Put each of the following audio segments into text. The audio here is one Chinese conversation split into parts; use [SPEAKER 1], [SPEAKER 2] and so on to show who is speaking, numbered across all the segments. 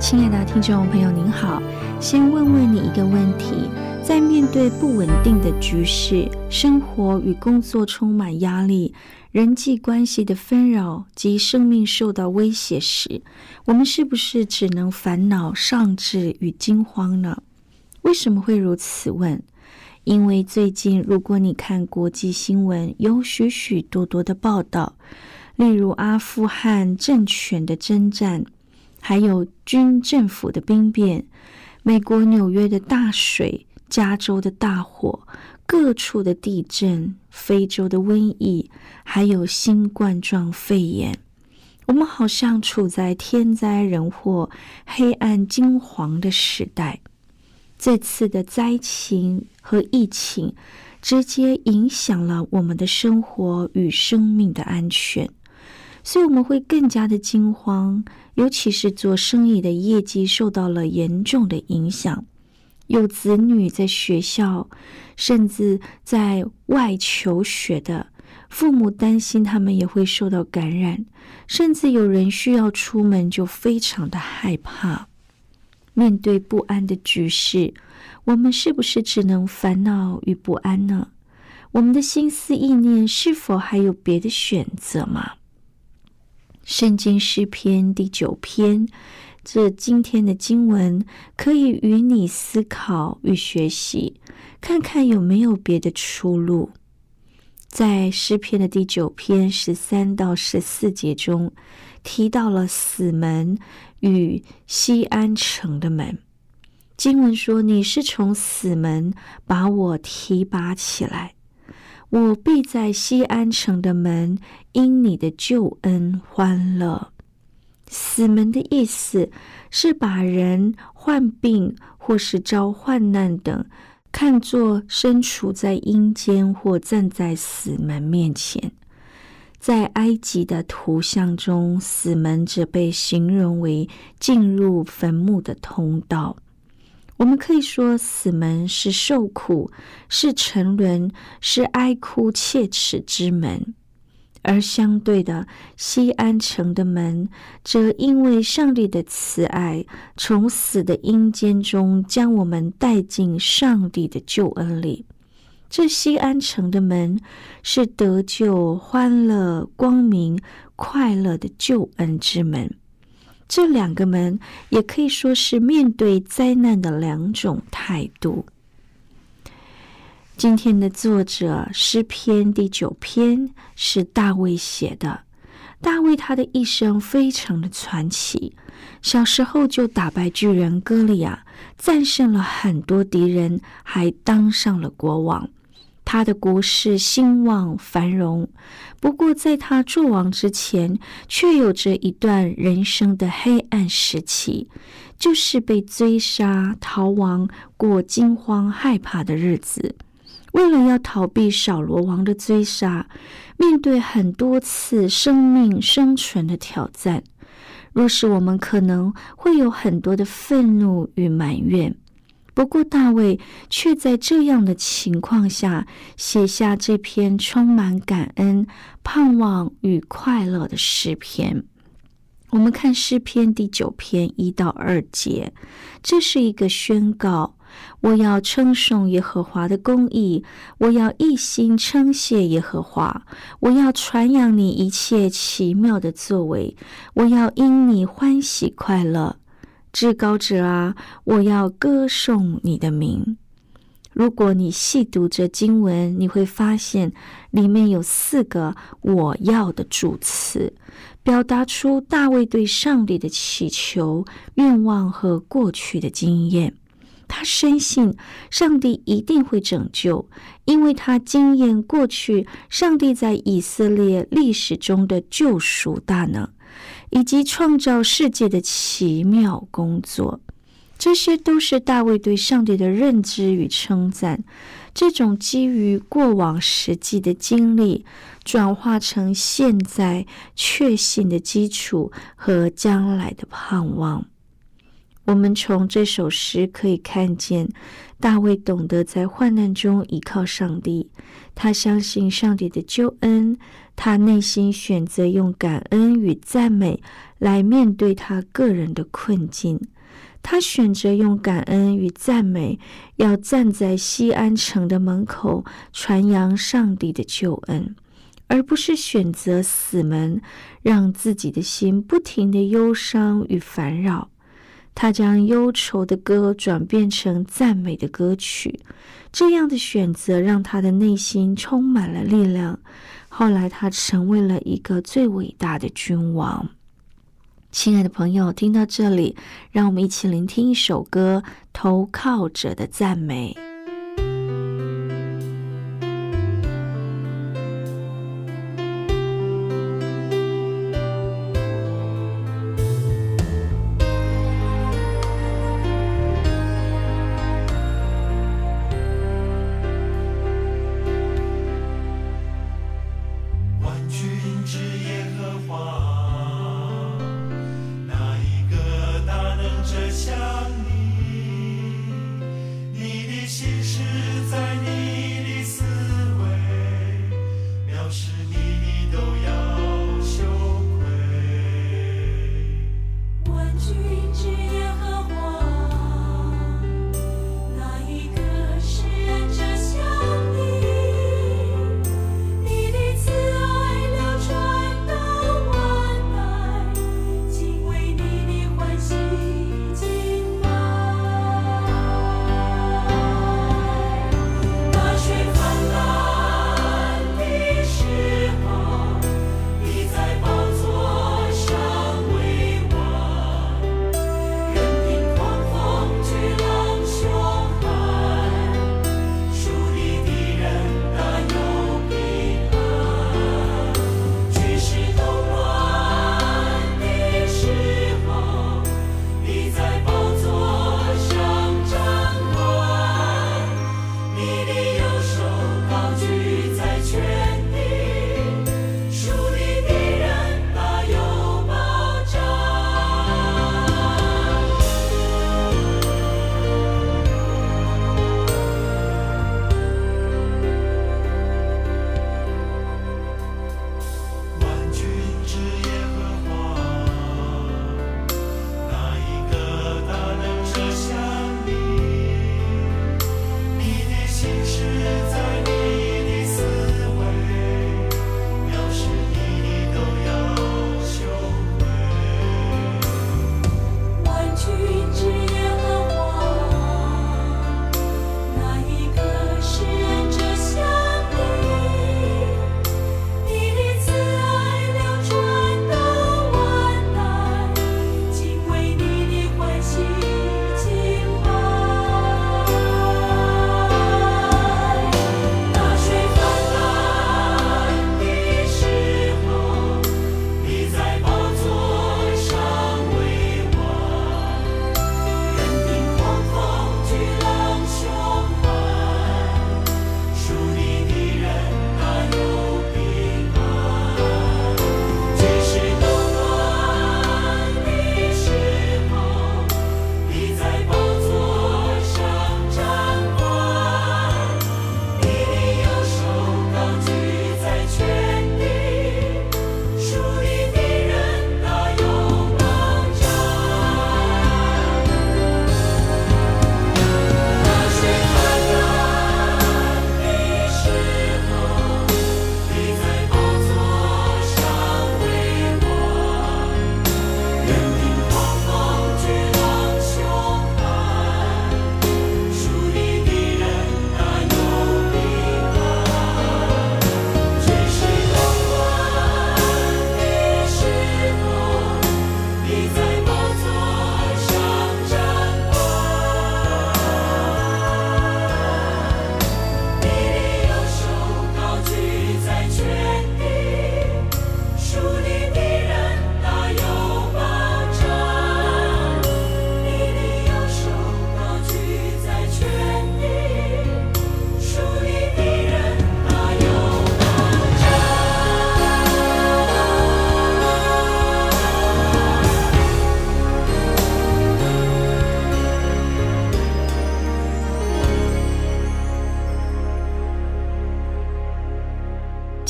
[SPEAKER 1] 亲爱的听众朋友，您好，先问问你一个问题：在面对不稳定的局势，生活与工作充满压力。人际关系的纷扰及生命受到威胁时，我们是不是只能烦恼、丧志与惊慌呢？为什么会如此问？因为最近，如果你看国际新闻，有许许多多的报道，例如阿富汗政权的征战，还有军政府的兵变，美国纽约的大水，加州的大火。各处的地震、非洲的瘟疫，还有新冠状肺炎，我们好像处在天灾人祸、黑暗惊惶的时代。这次的灾情和疫情直接影响了我们的生活与生命的安全，所以我们会更加的惊慌，尤其是做生意的业绩受到了严重的影响。有子女在学校，甚至在外求学的父母担心他们也会受到感染，甚至有人需要出门就非常的害怕。面对不安的局势，我们是不是只能烦恼与不安呢？我们的心思意念是否还有别的选择吗？圣经诗篇第九篇。这今天的经文可以与你思考与学习，看看有没有别的出路。在诗篇的第九篇十三到十四节中，提到了死门与西安城的门。经文说：“你是从死门把我提拔起来，我必在西安城的门因你的救恩欢乐。”死门的意思是把人患病或是遭患难等看作身处在阴间或站在死门面前。在埃及的图像中，死门则被形容为进入坟墓的通道。我们可以说，死门是受苦、是沉沦、是哀哭切齿之门。而相对的，西安城的门则因为上帝的慈爱，从死的阴间中将我们带进上帝的救恩里。这西安城的门是得救、欢乐、光明、快乐的救恩之门。这两个门也可以说是面对灾难的两种态度。今天的作者诗篇第九篇是大卫写的。大卫他的一生非常的传奇，小时候就打败巨人歌利亚，战胜了很多敌人，还当上了国王。他的国势兴旺繁荣。不过，在他做王之前，却有着一段人生的黑暗时期，就是被追杀、逃亡、过惊慌害怕的日子。为了要逃避扫罗王的追杀，面对很多次生命生存的挑战，若是我们可能会有很多的愤怒与埋怨。不过大卫却在这样的情况下写下这篇充满感恩、盼望与快乐的诗篇。我们看诗篇第九篇一到二节，这是一个宣告。我要称颂耶和华的公义，我要一心称谢耶和华，我要传扬你一切奇妙的作为，我要因你欢喜快乐。至高者啊，我要歌颂你的名。如果你细读这经文，你会发现里面有四个“我要”的主词，表达出大卫对上帝的祈求、愿望和过去的经验。他深信上帝一定会拯救，因为他经验过去上帝在以色列历史中的救赎大能。以及创造世界的奇妙工作，这些都是大卫对上帝的认知与称赞。这种基于过往实际的经历，转化成现在确信的基础和将来的盼望。我们从这首诗可以看见，大卫懂得在患难中依靠上帝，他相信上帝的救恩。他内心选择用感恩与赞美来面对他个人的困境。他选择用感恩与赞美，要站在西安城的门口传扬上帝的救恩，而不是选择死门，让自己的心不停的忧伤与烦扰。他将忧愁的歌转变成赞美的歌曲，这样的选择让他的内心充满了力量。后来，他成为了一个最伟大的君王。亲爱的朋友，听到这里，让我们一起聆听一首歌《投靠者的赞美》。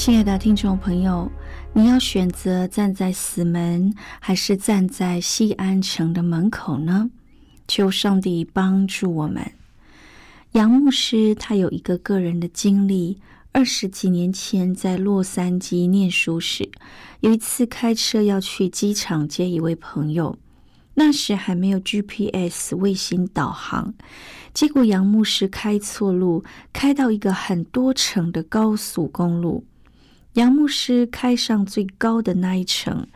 [SPEAKER 1] 亲爱的听众朋友，你要选择站在死门，还是站在西安城的门口呢？求上帝帮助我们。杨牧师他有一个个人的经历：二十几年前在洛杉矶念书时，有一次开车要去机场接一位朋友，那时还没有 GPS 卫星导航，结果杨牧师开错路，开到一个很多层的高速公路。杨牧师开上最高的那一层，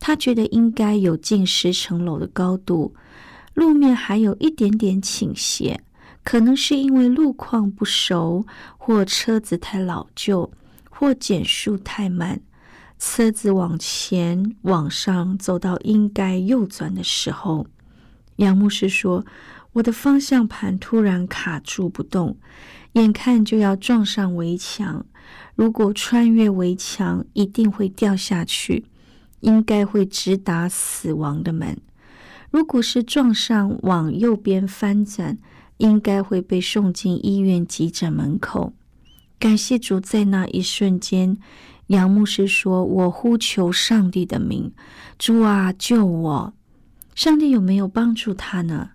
[SPEAKER 1] 他觉得应该有近十层楼的高度，路面还有一点点倾斜，可能是因为路况不熟，或车子太老旧，或减速太慢。车子往前往上走到应该右转的时候，杨牧师说：“我的方向盘突然卡住不动，眼看就要撞上围墙。”如果穿越围墙，一定会掉下去，应该会直达死亡的门。如果是撞上往右边翻转，应该会被送进医院急诊门口。感谢主，在那一瞬间，杨牧师说：“我呼求上帝的名，主啊，救我！”上帝有没有帮助他呢？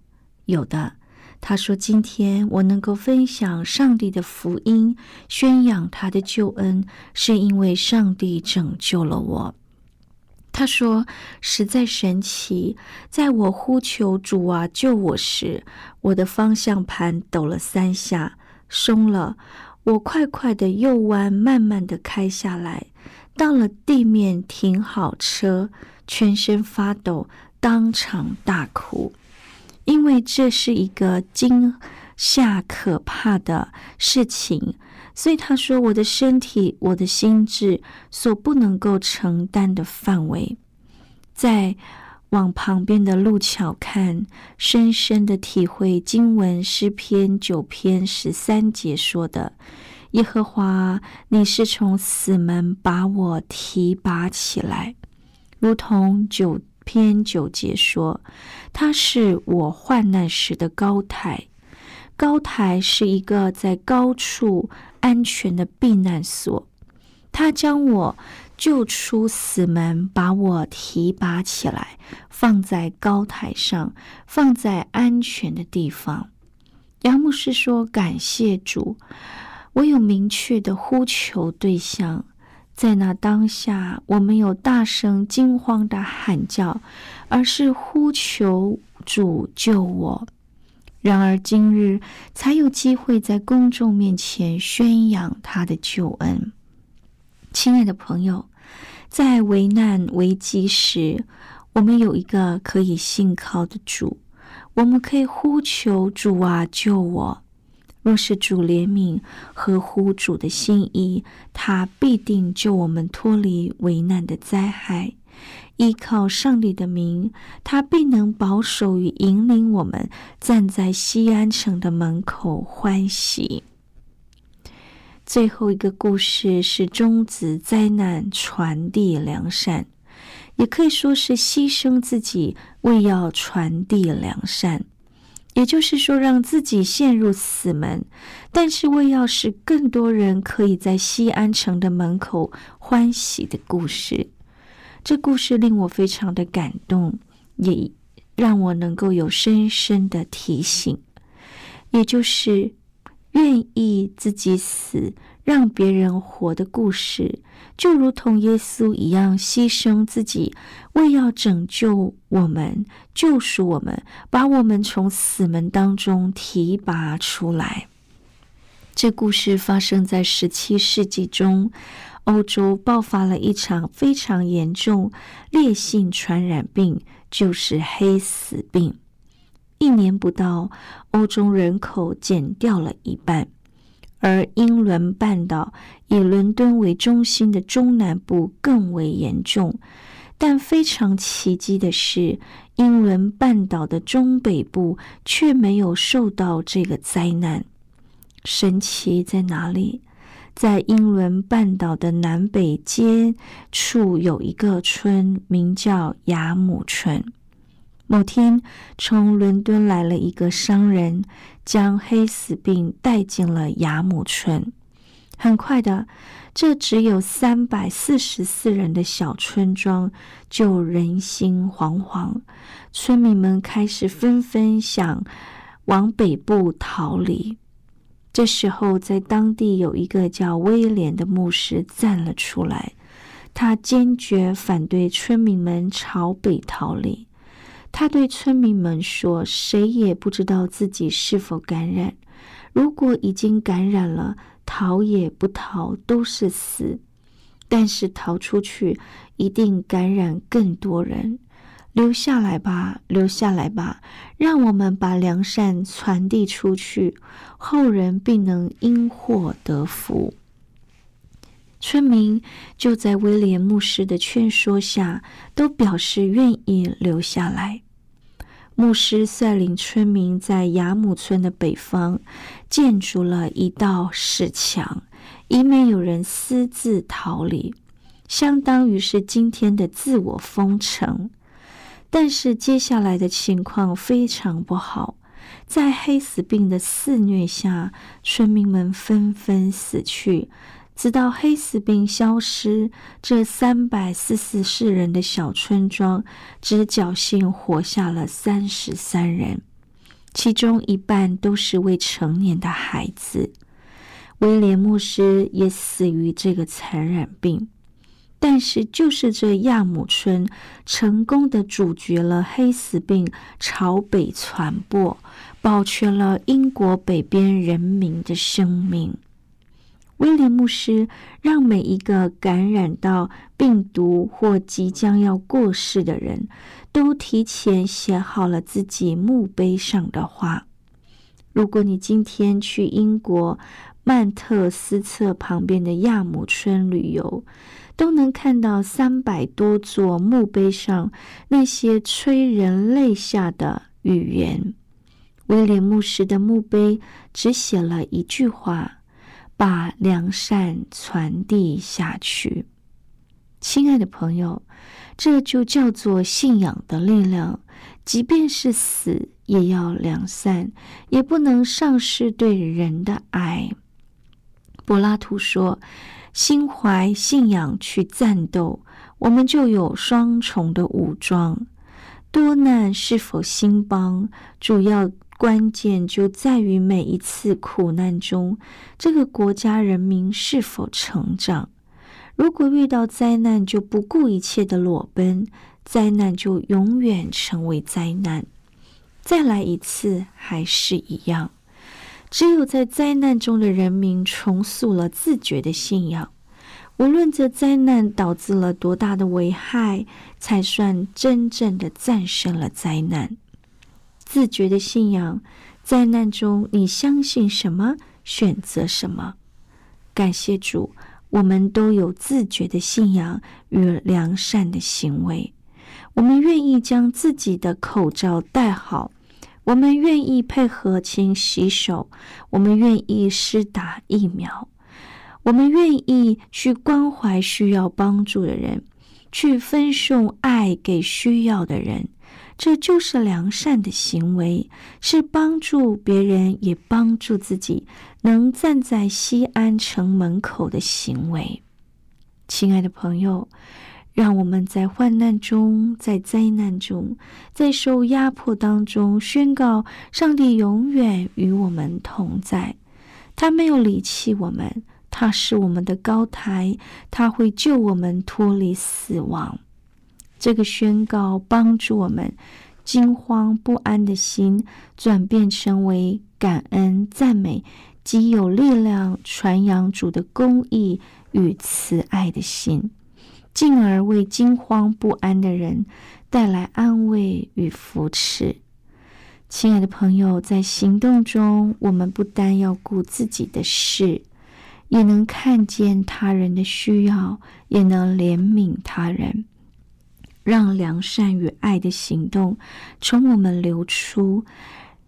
[SPEAKER 1] 有的。他说：“今天我能够分享上帝的福音，宣扬他的救恩，是因为上帝拯救了我。”他说：“实在神奇，在我呼求主啊救我时，我的方向盘抖了三下，松了。我快快的右弯，慢慢的开下来，到了地面停好车，全身发抖，当场大哭。”因为这是一个惊吓可怕的事情，所以他说：“我的身体，我的心智所不能够承担的范围。”在往旁边的路桥看，深深的体会经文诗篇九篇十三节说的：“耶和华，你是从死门把我提拔起来，如同九。”篇九节说：“他是我患难时的高台，高台是一个在高处安全的避难所。他将我救出死门，把我提拔起来，放在高台上，放在安全的地方。”杨牧师说：“感谢主，我有明确的呼求对象。”在那当下，我没有大声惊慌的喊叫，而是呼求主救我。然而今日才有机会在公众面前宣扬他的救恩。亲爱的朋友，在危难危机时，我们有一个可以信靠的主，我们可以呼求主啊，救我。若是主怜悯合乎主的心意，他必定救我们脱离危难的灾害。依靠上帝的名，他必能保守与引领我们，站在西安城的门口欢喜。最后一个故事是终止灾难，传递良善，也可以说是牺牲自己，为要传递良善。也就是说，让自己陷入死门，但是为要使更多人可以在西安城的门口欢喜的故事。这故事令我非常的感动，也让我能够有深深的提醒，也就是愿意自己死。让别人活的故事，就如同耶稣一样牺牲自己，为要拯救我们、救赎我们，把我们从死门当中提拔出来。这故事发生在十七世纪中，欧洲爆发了一场非常严重烈性传染病，就是黑死病。一年不到，欧洲人口减掉了一半。而英伦半岛以伦敦为中心的中南部更为严重，但非常奇迹的是，英伦半岛的中北部却没有受到这个灾难。神奇在哪里？在英伦半岛的南北街处有一个村，名叫雅姆村。某天，从伦敦来了一个商人，将黑死病带进了雅姆村。很快的，这只有三百四十四人的小村庄就人心惶惶，村民们开始纷纷想往北部逃离。这时候，在当地有一个叫威廉的牧师站了出来，他坚决反对村民们朝北逃离。他对村民们说：“谁也不知道自己是否感染，如果已经感染了。”逃也不逃都是死，但是逃出去一定感染更多人。留下来吧，留下来吧，让我们把良善传递出去，后人必能因祸得福。村民就在威廉牧师的劝说下，都表示愿意留下来。牧师率领村民在雅姆村的北方建筑了一道石墙，以免有人私自逃离，相当于是今天的自我封城。但是接下来的情况非常不好，在黑死病的肆虐下，村民们纷纷死去。直到黑死病消失，这三百四十四人的小村庄只侥幸活下了三十三人，其中一半都是未成年的孩子。威廉牧师也死于这个传染病。但是，就是这亚姆村成功的阻绝了黑死病朝北传播，保全了英国北边人民的生命。威廉牧师让每一个感染到病毒或即将要过世的人都提前写好了自己墓碑上的话。如果你今天去英国曼特斯特旁边的亚姆村旅游，都能看到三百多座墓碑上那些催人泪下的语言。威廉牧师的墓碑只写了一句话。把良善传递下去，亲爱的朋友，这就叫做信仰的力量。即便是死，也要良善，也不能丧失对人的爱。柏拉图说：“心怀信仰去战斗，我们就有双重的武装。多难是否兴邦，主要。”关键就在于每一次苦难中，这个国家人民是否成长。如果遇到灾难就不顾一切的裸奔，灾难就永远成为灾难。再来一次还是一样。只有在灾难中的人民重塑了自觉的信仰，无论这灾难导致了多大的危害，才算真正的战胜了灾难。自觉的信仰，灾难中你相信什么，选择什么。感谢主，我们都有自觉的信仰与良善的行为。我们愿意将自己的口罩戴好，我们愿意配合勤洗手，我们愿意施打疫苗，我们愿意去关怀需要帮助的人，去分送爱给需要的人。这就是良善的行为，是帮助别人也帮助自己，能站在西安城门口的行为。亲爱的朋友，让我们在患难中，在灾难中，在受压迫当中，宣告上帝永远与我们同在。他没有离弃我们，他是我们的高台，他会救我们脱离死亡。这个宣告帮助我们惊慌不安的心转变成为感恩赞美，极有力量传扬主的公义与慈爱的心，进而为惊慌不安的人带来安慰与扶持。亲爱的朋友，在行动中，我们不单要顾自己的事，也能看见他人的需要，也能怜悯他人。让良善与爱的行动从我们流出，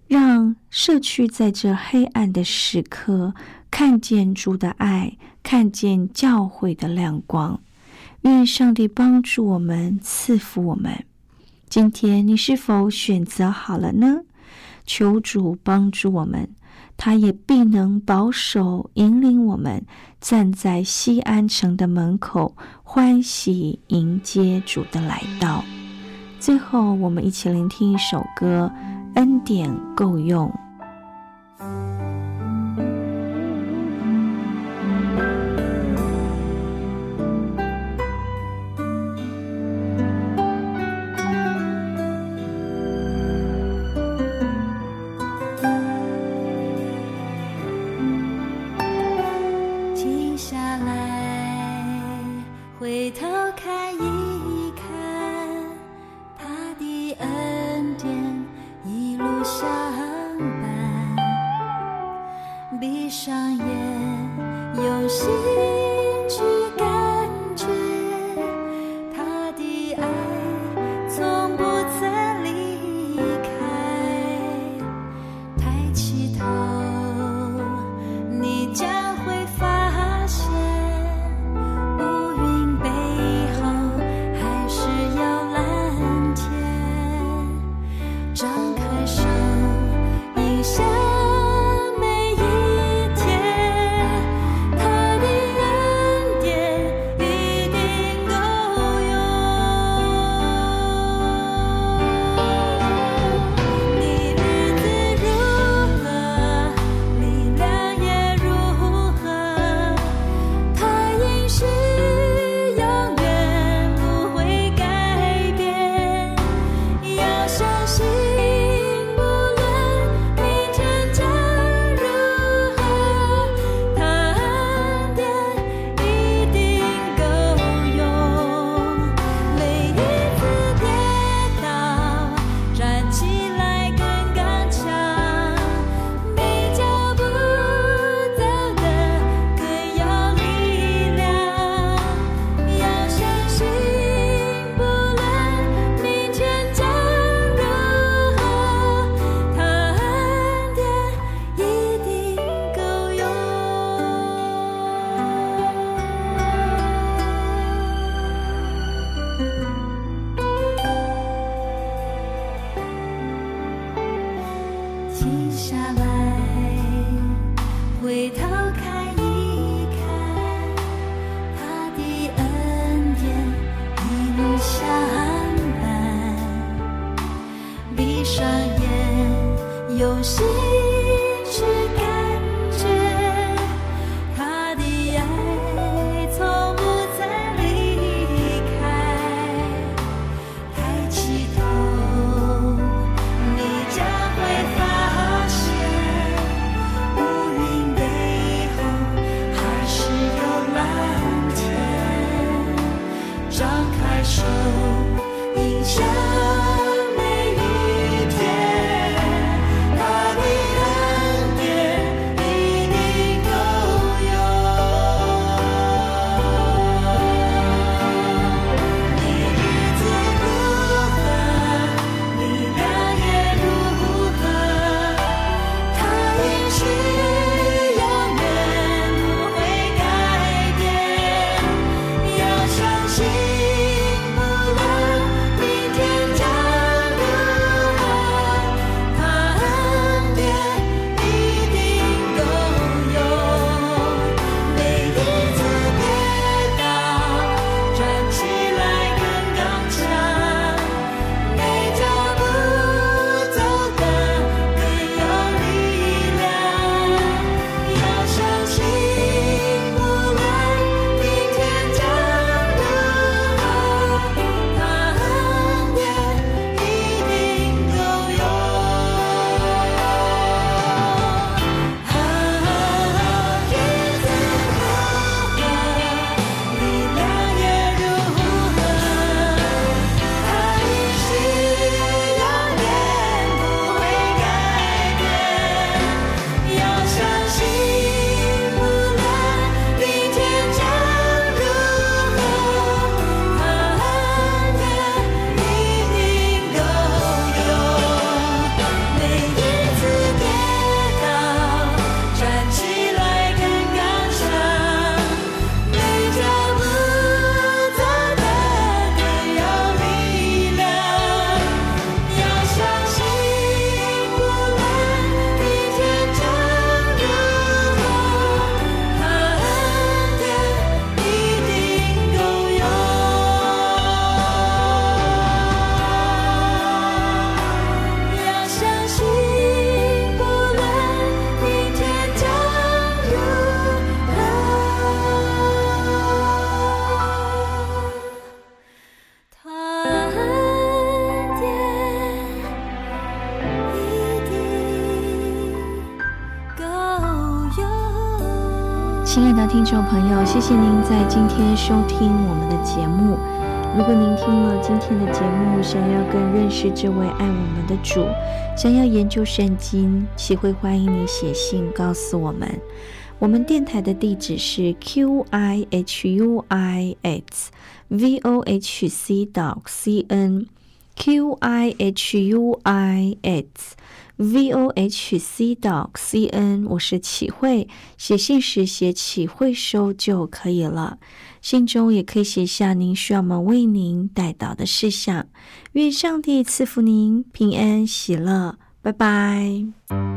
[SPEAKER 1] 让社区在这黑暗的时刻看见主的爱，看见教会的亮光。愿上帝帮助我们，赐福我们。今天你是否选择好了呢？求主帮助我们，
[SPEAKER 2] 他也必能保守引领我们站在西安城的门口，欢喜迎接主的来到。最后，我们一起聆听一首歌，《恩典够用》。
[SPEAKER 1] 有幸心。听众朋友，谢谢您在今天收听我们的节目。如果您听了今天的节目，想要更认识这位爱我们的主，想要研究圣经，岂会欢迎你写信告诉我们。我们电台的地址是 q i h u i x v o h c dot c n q i h u i x v o h c dot c n。我是启慧，写信时写启慧收就可以了。信中也可以写下您需要我们为您带到的事项。愿上帝赐福您平安喜乐。拜拜。